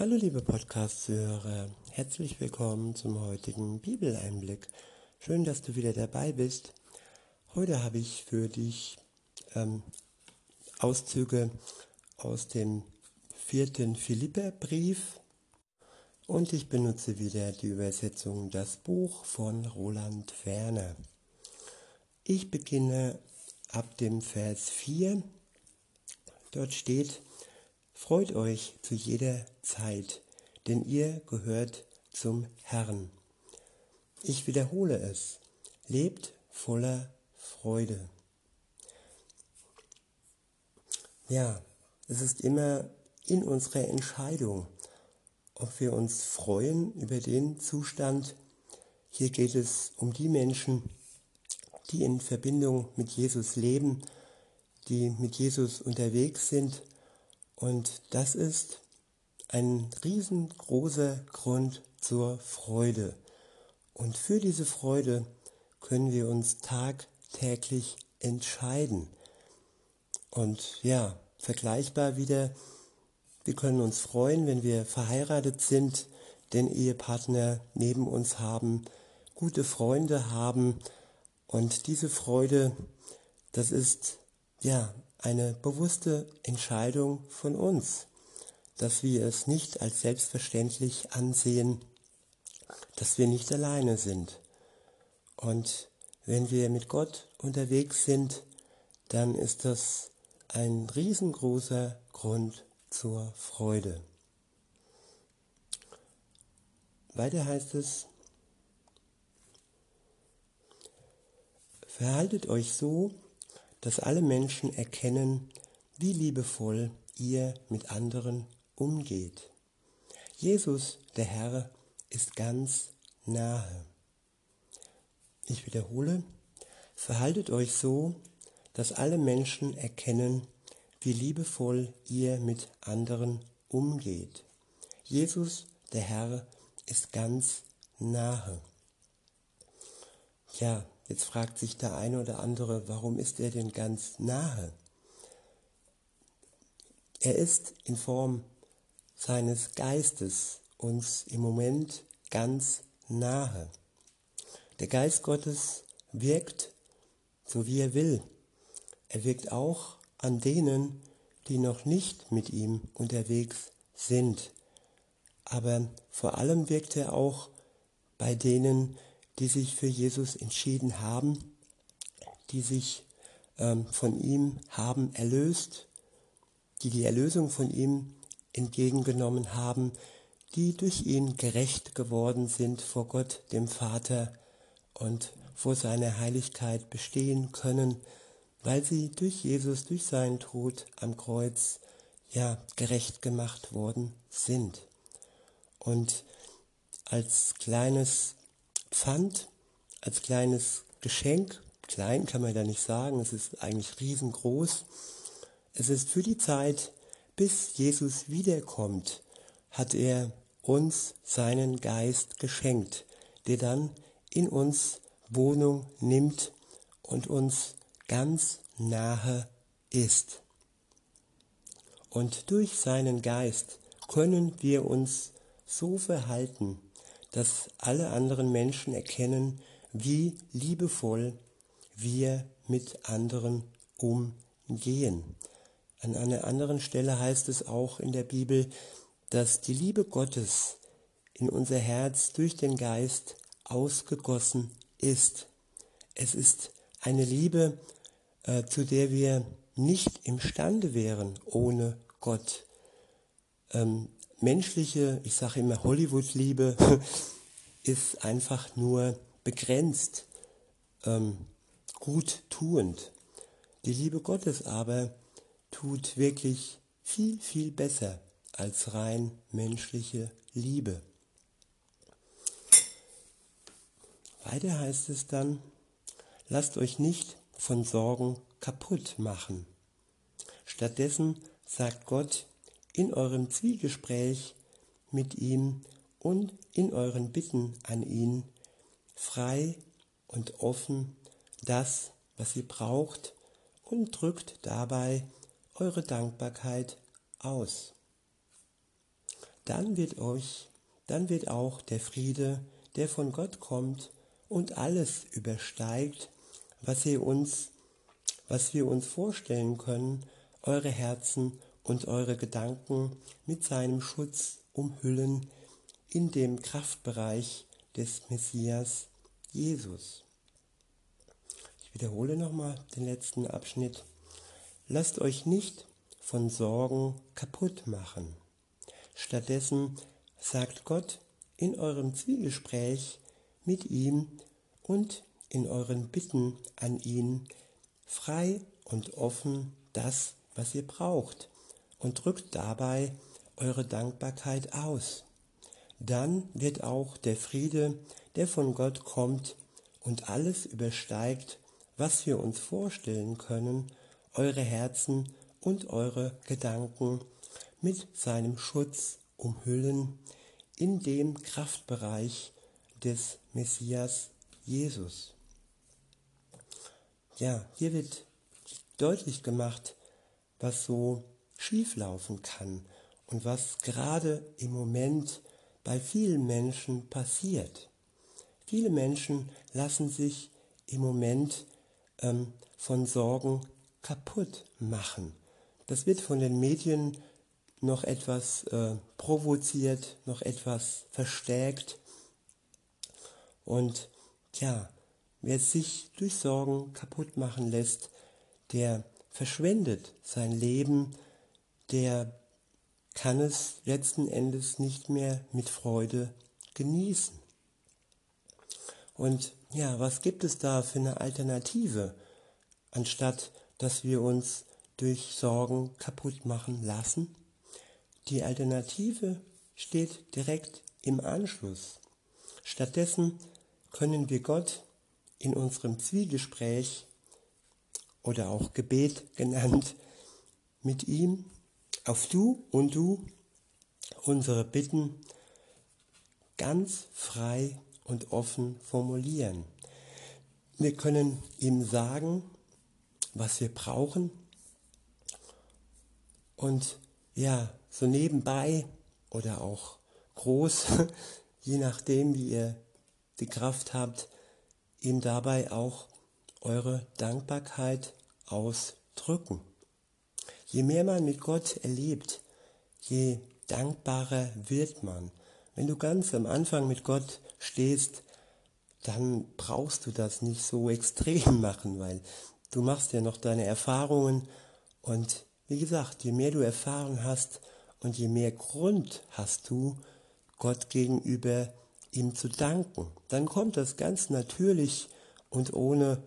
Hallo liebe Podcast-Hörer, herzlich willkommen zum heutigen Bibeleinblick. Schön, dass du wieder dabei bist. Heute habe ich für dich ähm, Auszüge aus dem vierten Philipperbrief und ich benutze wieder die Übersetzung Das Buch von Roland Werner. Ich beginne ab dem Vers 4. Dort steht, Freut euch zu jeder Zeit, denn ihr gehört zum Herrn. Ich wiederhole es, lebt voller Freude. Ja, es ist immer in unserer Entscheidung, ob wir uns freuen über den Zustand. Hier geht es um die Menschen, die in Verbindung mit Jesus leben, die mit Jesus unterwegs sind und das ist ein riesengroßer Grund zur Freude. Und für diese Freude können wir uns tagtäglich entscheiden. Und ja, vergleichbar wieder, wir können uns freuen, wenn wir verheiratet sind, den Ehepartner neben uns haben, gute Freunde haben. Und diese Freude, das ist ja eine bewusste Entscheidung von uns, dass wir es nicht als selbstverständlich ansehen, dass wir nicht alleine sind. Und wenn wir mit Gott unterwegs sind, dann ist das ein riesengroßer Grund zur Freude. Weiter heißt es, verhaltet euch so, dass alle Menschen erkennen, wie liebevoll ihr mit anderen umgeht. Jesus, der Herr, ist ganz nahe. Ich wiederhole, verhaltet euch so, dass alle Menschen erkennen, wie liebevoll ihr mit anderen umgeht. Jesus, der Herr, ist ganz nahe. Ja, Jetzt fragt sich der eine oder andere, warum ist er denn ganz nahe? Er ist in Form seines Geistes uns im Moment ganz nahe. Der Geist Gottes wirkt so wie er will. Er wirkt auch an denen, die noch nicht mit ihm unterwegs sind. Aber vor allem wirkt er auch bei denen, die sich für Jesus entschieden haben, die sich ähm, von ihm haben erlöst, die die Erlösung von ihm entgegengenommen haben, die durch ihn gerecht geworden sind vor Gott, dem Vater, und vor seiner Heiligkeit bestehen können, weil sie durch Jesus, durch seinen Tod am Kreuz, ja, gerecht gemacht worden sind. Und als kleines Pfand als kleines Geschenk. Klein kann man da nicht sagen, es ist eigentlich riesengroß. Es ist für die Zeit, bis Jesus wiederkommt, hat er uns seinen Geist geschenkt, der dann in uns Wohnung nimmt und uns ganz nahe ist. Und durch seinen Geist können wir uns so verhalten, dass alle anderen Menschen erkennen, wie liebevoll wir mit anderen umgehen. An einer anderen Stelle heißt es auch in der Bibel, dass die Liebe Gottes in unser Herz durch den Geist ausgegossen ist. Es ist eine Liebe, äh, zu der wir nicht imstande wären ohne Gott. Ähm, menschliche, ich sage immer Hollywood-Liebe, ist einfach nur begrenzt, ähm, gut tuend. Die Liebe Gottes aber tut wirklich viel, viel besser als rein menschliche Liebe. Weiter heißt es dann, lasst euch nicht von Sorgen kaputt machen. Stattdessen sagt Gott, in eurem Zwiegespräch mit ihm und in euren Bitten an ihn frei und offen das, was ihr braucht und drückt dabei eure Dankbarkeit aus. dann wird euch, dann wird auch der Friede, der von Gott kommt und alles übersteigt, was ihr uns, was wir uns vorstellen können, eure Herzen und eure Gedanken mit seinem Schutz umhüllen in dem Kraftbereich des Messias Jesus. Ich wiederhole nochmal den letzten Abschnitt. Lasst euch nicht von Sorgen kaputt machen. Stattdessen sagt Gott in eurem Zwiegespräch mit ihm und in euren Bitten an ihn frei und offen das, was ihr braucht und drückt dabei eure Dankbarkeit aus. Dann wird auch der Friede, der von Gott kommt und alles übersteigt, was wir uns vorstellen können, eure Herzen und eure Gedanken mit seinem Schutz umhüllen in dem Kraftbereich des Messias Jesus. Ja, hier wird deutlich gemacht, was so schieflaufen kann und was gerade im Moment bei vielen Menschen passiert. Viele Menschen lassen sich im Moment ähm, von Sorgen kaputt machen. Das wird von den Medien noch etwas äh, provoziert, noch etwas verstärkt. Und ja, wer sich durch Sorgen kaputt machen lässt, der verschwendet sein Leben der kann es letzten Endes nicht mehr mit Freude genießen. Und ja, was gibt es da für eine Alternative, anstatt dass wir uns durch Sorgen kaputt machen lassen? Die Alternative steht direkt im Anschluss. Stattdessen können wir Gott in unserem Zwiegespräch oder auch Gebet genannt mit ihm auf du und du unsere Bitten ganz frei und offen formulieren. Wir können ihm sagen, was wir brauchen und ja, so nebenbei oder auch groß, je nachdem, wie ihr die Kraft habt, ihm dabei auch eure Dankbarkeit ausdrücken. Je mehr man mit Gott erlebt, je dankbarer wird man. Wenn du ganz am Anfang mit Gott stehst, dann brauchst du das nicht so extrem machen, weil du machst ja noch deine Erfahrungen und wie gesagt, je mehr du erfahren hast und je mehr Grund hast du, Gott gegenüber ihm zu danken, dann kommt das ganz natürlich und ohne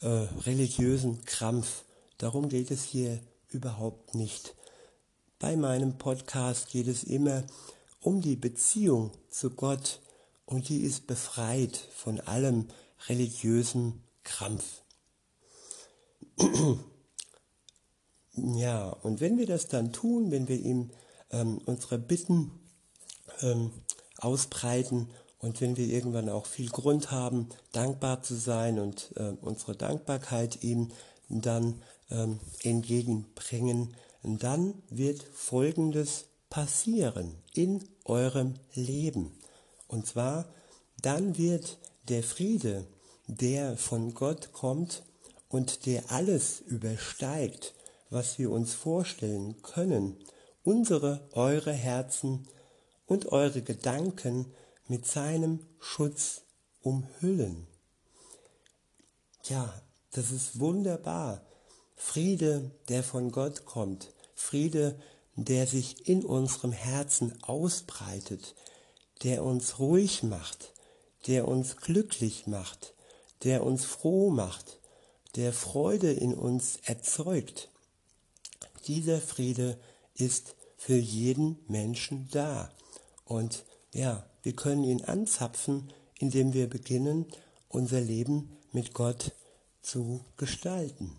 äh, religiösen Krampf. Darum geht es hier überhaupt nicht. Bei meinem Podcast geht es immer um die Beziehung zu Gott und die ist befreit von allem religiösen Krampf. ja, und wenn wir das dann tun, wenn wir ihm ähm, unsere Bitten ähm, ausbreiten und wenn wir irgendwann auch viel Grund haben, dankbar zu sein und äh, unsere Dankbarkeit ihm dann ähm, entgegenbringen, dann wird Folgendes passieren in eurem Leben. Und zwar, dann wird der Friede, der von Gott kommt und der alles übersteigt, was wir uns vorstellen können, unsere, eure Herzen und eure Gedanken mit seinem Schutz umhüllen. Ja, das ist wunderbar. Friede, der von Gott kommt, Friede, der sich in unserem Herzen ausbreitet, der uns ruhig macht, der uns glücklich macht, der uns froh macht, der Freude in uns erzeugt. Dieser Friede ist für jeden Menschen da. Und ja, wir können ihn anzapfen, indem wir beginnen, unser Leben mit Gott zu gestalten.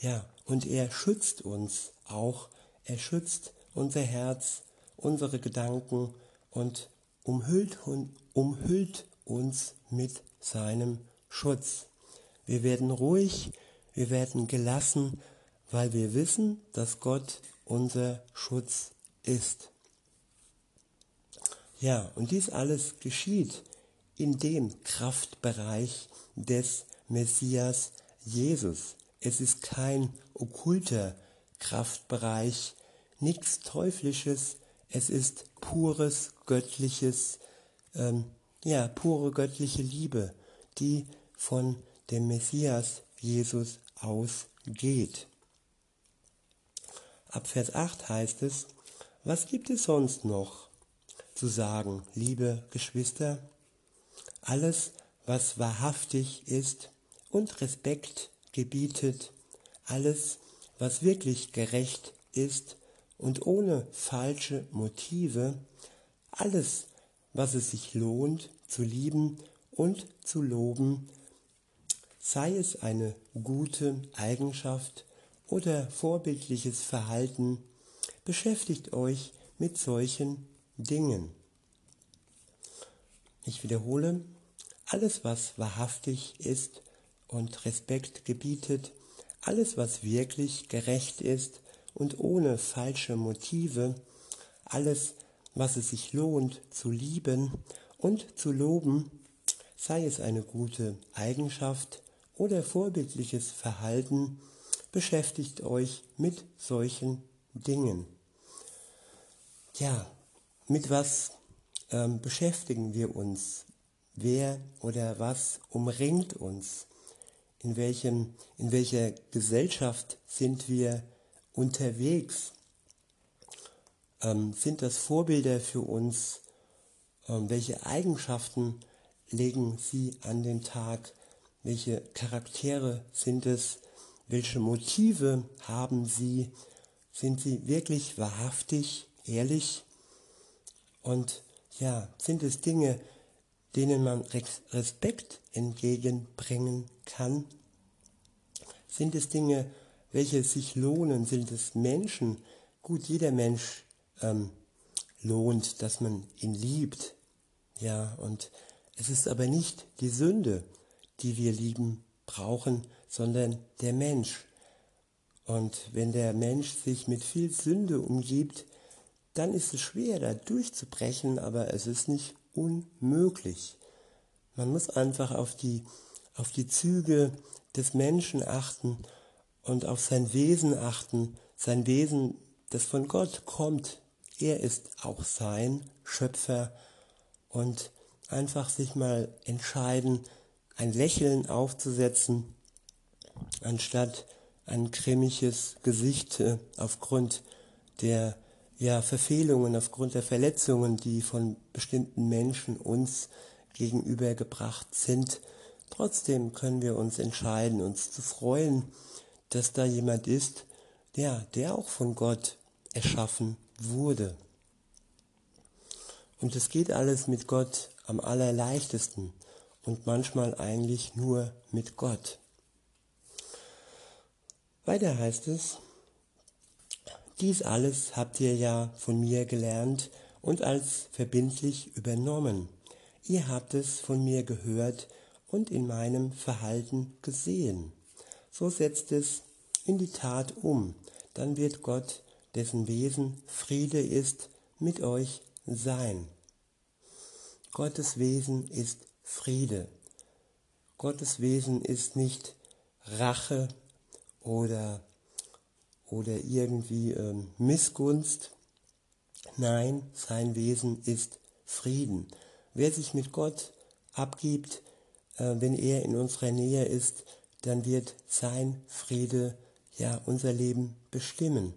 Ja, und er schützt uns auch. Er schützt unser Herz, unsere Gedanken und umhüllt, umhüllt uns mit seinem Schutz. Wir werden ruhig, wir werden gelassen, weil wir wissen, dass Gott unser Schutz ist. Ja, und dies alles geschieht in dem Kraftbereich des Messias Jesus. Es ist kein okkulter Kraftbereich, nichts Teuflisches, es ist pures göttliches, ähm, ja, pure göttliche Liebe, die von dem Messias Jesus ausgeht. Ab Vers 8 heißt es, was gibt es sonst noch zu sagen, liebe Geschwister? Alles, was wahrhaftig ist und Respekt gebietet, alles, was wirklich gerecht ist und ohne falsche Motive, alles, was es sich lohnt zu lieben und zu loben, sei es eine gute Eigenschaft oder vorbildliches Verhalten, beschäftigt euch mit solchen Dingen. Ich wiederhole, alles was wahrhaftig ist und Respekt gebietet, alles was wirklich gerecht ist und ohne falsche Motive, alles was es sich lohnt zu lieben und zu loben, sei es eine gute Eigenschaft oder vorbildliches Verhalten, beschäftigt euch mit solchen Dingen. Ja, mit was ähm, beschäftigen wir uns? Wer oder was umringt uns? In, welchem, in welcher Gesellschaft sind wir unterwegs? Ähm, sind das Vorbilder für uns? Ähm, welche Eigenschaften legen sie an den Tag? Welche Charaktere sind es? Welche Motive haben sie? Sind sie wirklich wahrhaftig, ehrlich? Und ja, sind es Dinge, denen man Respekt entgegenbringen kann? Sind es Dinge, welche sich lohnen? Sind es Menschen? Gut, jeder Mensch ähm, lohnt, dass man ihn liebt. Ja, und es ist aber nicht die Sünde, die wir lieben brauchen, sondern der Mensch. Und wenn der Mensch sich mit viel Sünde umgibt, dann ist es schwer, da durchzubrechen, aber es ist nicht unmöglich. Man muss einfach auf die, auf die Züge des Menschen achten und auf sein Wesen achten, sein Wesen, das von Gott kommt. Er ist auch sein Schöpfer und einfach sich mal entscheiden, ein Lächeln aufzusetzen, anstatt ein grimmiges Gesicht äh, aufgrund der ja, Verfehlungen, aufgrund der Verletzungen, die von bestimmten Menschen uns gegenübergebracht sind. Trotzdem können wir uns entscheiden, uns zu freuen, dass da jemand ist, der, der auch von Gott erschaffen wurde. Und es geht alles mit Gott am allerleichtesten und manchmal eigentlich nur mit Gott. Weiter heißt es, dies alles habt ihr ja von mir gelernt und als verbindlich übernommen. Ihr habt es von mir gehört und in meinem Verhalten gesehen. So setzt es in die Tat um, dann wird Gott, dessen Wesen Friede ist, mit euch sein. Gottes Wesen ist Friede. Gottes Wesen ist nicht Rache oder, oder irgendwie ähm, Missgunst. Nein, sein Wesen ist Frieden. Wer sich mit Gott abgibt, äh, wenn er in unserer Nähe ist, dann wird sein Friede ja unser Leben bestimmen.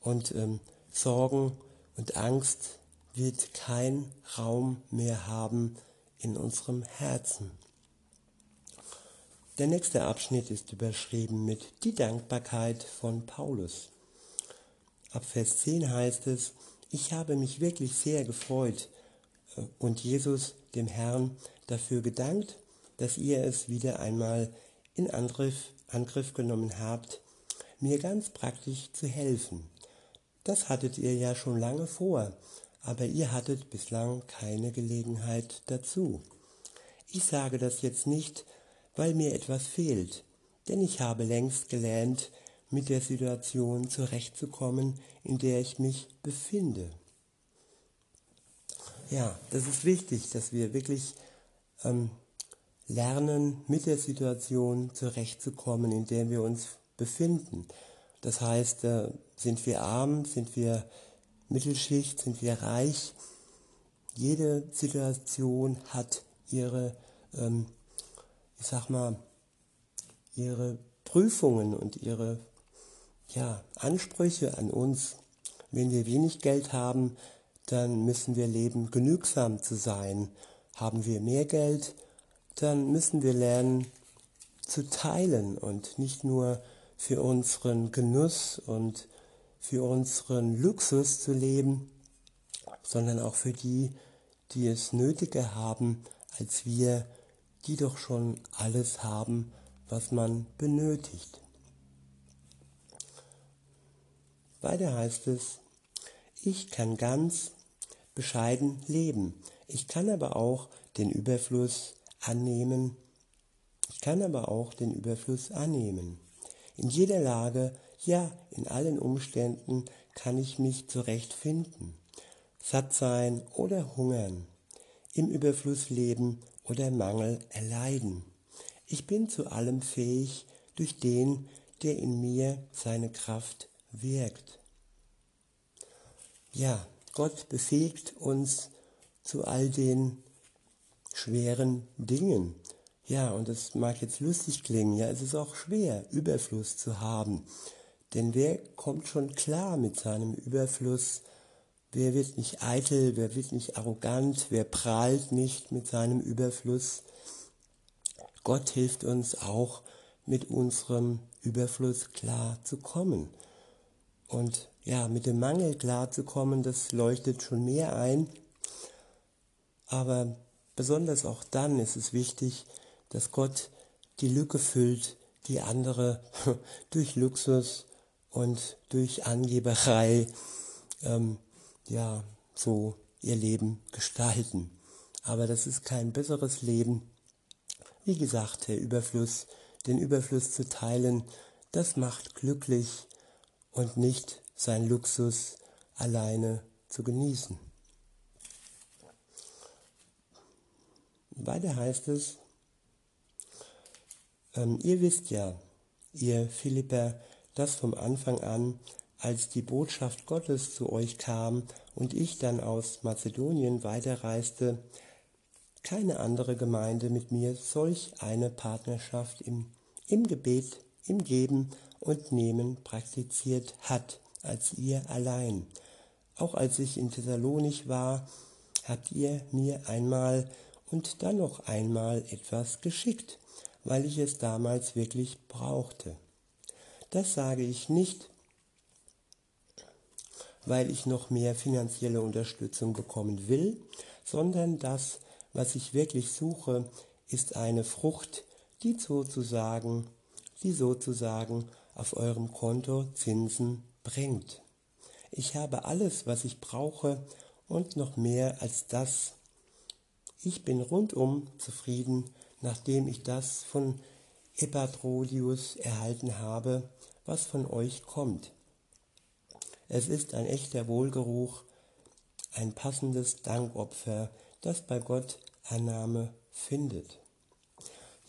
Und ähm, Sorgen und Angst wird kein Raum mehr haben in unserem Herzen. Der nächste Abschnitt ist überschrieben mit die Dankbarkeit von Paulus. Ab Vers 10 heißt es, ich habe mich wirklich sehr gefreut äh, und Jesus, dem Herrn, dafür gedankt, dass ihr es wieder einmal in Angriff, Angriff genommen habt, mir ganz praktisch zu helfen. Das hattet ihr ja schon lange vor, aber ihr hattet bislang keine Gelegenheit dazu. Ich sage das jetzt nicht, weil mir etwas fehlt, denn ich habe längst gelernt, mit der Situation zurechtzukommen, in der ich mich befinde. ja, das ist wichtig, dass wir wirklich ähm, lernen, mit der Situation zurechtzukommen, in der wir uns befinden. Das heißt, äh, sind wir arm, sind wir Mittelschicht, sind wir reich. Jede Situation hat ihre, ähm, ich sag mal, ihre Prüfungen und ihre ja, Ansprüche an uns. Wenn wir wenig Geld haben, dann müssen wir leben, genügsam zu sein. Haben wir mehr Geld, dann müssen wir lernen zu teilen und nicht nur für unseren Genuss und für unseren Luxus zu leben, sondern auch für die, die es nötiger haben als wir, die doch schon alles haben, was man benötigt. Weiter heißt es, ich kann ganz bescheiden leben. Ich kann aber auch den Überfluss annehmen. Ich kann aber auch den Überfluss annehmen. In jeder Lage, ja, in allen Umständen kann ich mich zurechtfinden. Satt sein oder hungern. Im Überfluss leben oder Mangel erleiden. Ich bin zu allem fähig durch den, der in mir seine Kraft wirkt. Ja, Gott befähigt uns zu all den schweren Dingen. Ja, und das mag jetzt lustig klingen, ja, es ist auch schwer, Überfluss zu haben. Denn wer kommt schon klar mit seinem Überfluss? Wer wird nicht eitel, wer wird nicht arrogant, wer prahlt nicht mit seinem Überfluss? Gott hilft uns auch, mit unserem Überfluss klar zu kommen. Und ja, mit dem Mangel klarzukommen, das leuchtet schon mehr ein. Aber besonders auch dann ist es wichtig, dass Gott die Lücke füllt, die andere durch Luxus und durch Angeberei ähm, ja so ihr Leben gestalten. Aber das ist kein besseres Leben. Wie gesagt, der Überfluss, den Überfluss zu teilen, das macht glücklich und nicht sein Luxus alleine zu genießen. Weiter heißt es, ähm, ihr wisst ja, ihr Philipper, dass vom Anfang an, als die Botschaft Gottes zu euch kam und ich dann aus Mazedonien weiterreiste, keine andere Gemeinde mit mir solch eine Partnerschaft im, im Gebet, im Geben und Nehmen praktiziert hat als ihr allein. Auch als ich in Thessalonich war, habt ihr mir einmal und dann noch einmal etwas geschickt, weil ich es damals wirklich brauchte. Das sage ich nicht, weil ich noch mehr finanzielle Unterstützung bekommen will, sondern das, was ich wirklich suche, ist eine Frucht, die sozusagen, die sozusagen auf eurem Konto Zinsen bringt. Ich habe alles, was ich brauche und noch mehr als das. Ich bin rundum zufrieden, nachdem ich das von Epatrodius erhalten habe, was von euch kommt. Es ist ein echter Wohlgeruch, ein passendes Dankopfer, das bei Gott Annahme findet.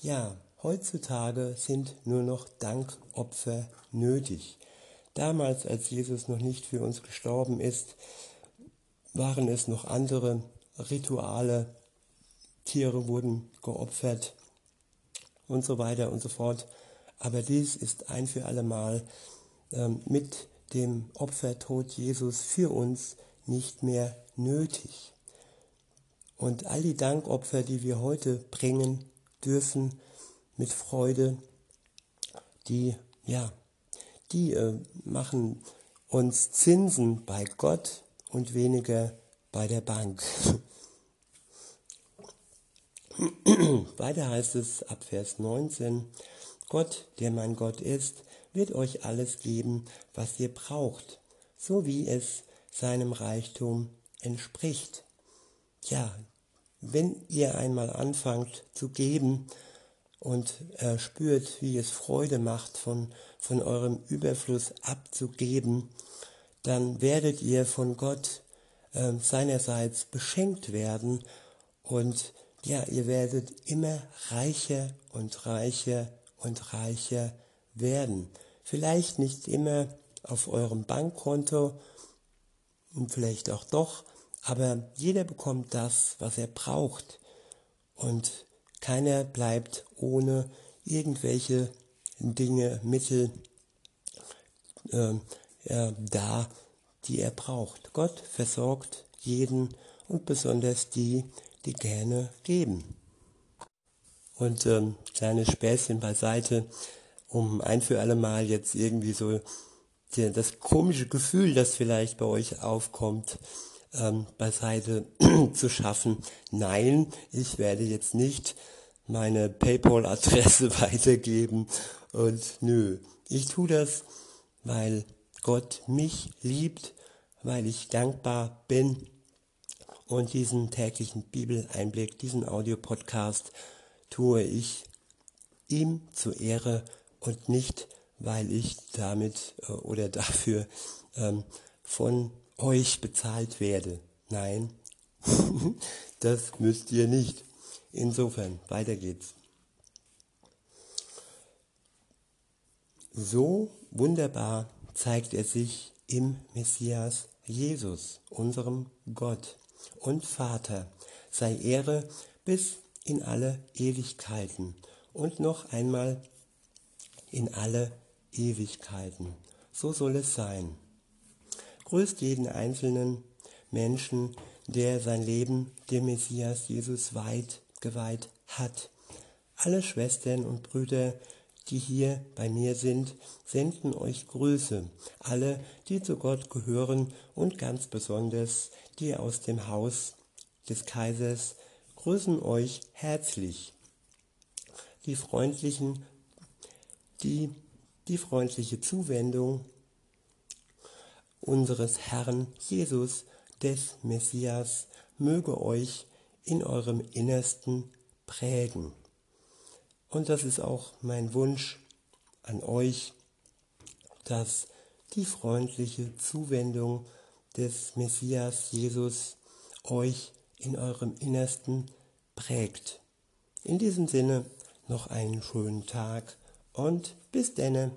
Ja, heutzutage sind nur noch Dankopfer nötig. Damals, als Jesus noch nicht für uns gestorben ist, waren es noch andere Rituale, Tiere wurden geopfert und so weiter und so fort. Aber dies ist ein für allemal ähm, mit dem Opfertod Jesus für uns nicht mehr nötig. Und all die Dankopfer, die wir heute bringen dürfen mit Freude, die ja die äh, machen uns Zinsen bei Gott und weniger bei der Bank. Weiter heißt es ab Vers 19, Gott, der mein Gott ist, wird euch alles geben, was ihr braucht, so wie es seinem Reichtum entspricht. Ja, wenn ihr einmal anfangt zu geben, und äh, spürt, wie es Freude macht, von, von eurem Überfluss abzugeben, dann werdet ihr von Gott äh, seinerseits beschenkt werden und ja, ihr werdet immer reicher und reicher und reicher werden. Vielleicht nicht immer auf eurem Bankkonto vielleicht auch doch, aber jeder bekommt das, was er braucht und keiner bleibt ohne irgendwelche Dinge, Mittel äh, äh, da, die er braucht. Gott versorgt jeden und besonders die, die gerne geben. Und ähm, kleine Späßchen beiseite, um ein für alle Mal jetzt irgendwie so die, das komische Gefühl, das vielleicht bei euch aufkommt, ähm, beiseite zu schaffen. Nein, ich werde jetzt nicht meine PayPal-Adresse weitergeben und nö, ich tue das, weil Gott mich liebt, weil ich dankbar bin und diesen täglichen Bibeleinblick, diesen Audiopodcast tue ich ihm zur Ehre und nicht, weil ich damit äh, oder dafür ähm, von euch bezahlt werde. Nein, das müsst ihr nicht. Insofern, weiter geht's. So wunderbar zeigt er sich im Messias Jesus, unserem Gott und Vater. Sei Ehre bis in alle Ewigkeiten und noch einmal in alle Ewigkeiten. So soll es sein. Grüßt jeden einzelnen Menschen, der sein Leben dem Messias Jesus weit geweiht hat. Alle Schwestern und Brüder, die hier bei mir sind, senden euch Grüße. Alle, die zu Gott gehören und ganz besonders die aus dem Haus des Kaisers, grüßen euch herzlich. Die freundlichen, die, die freundliche Zuwendung unseres Herrn Jesus, des Messias, möge euch in eurem Innersten prägen. Und das ist auch mein Wunsch an euch, dass die freundliche Zuwendung des Messias Jesus euch in eurem Innersten prägt. In diesem Sinne noch einen schönen Tag und bis denne.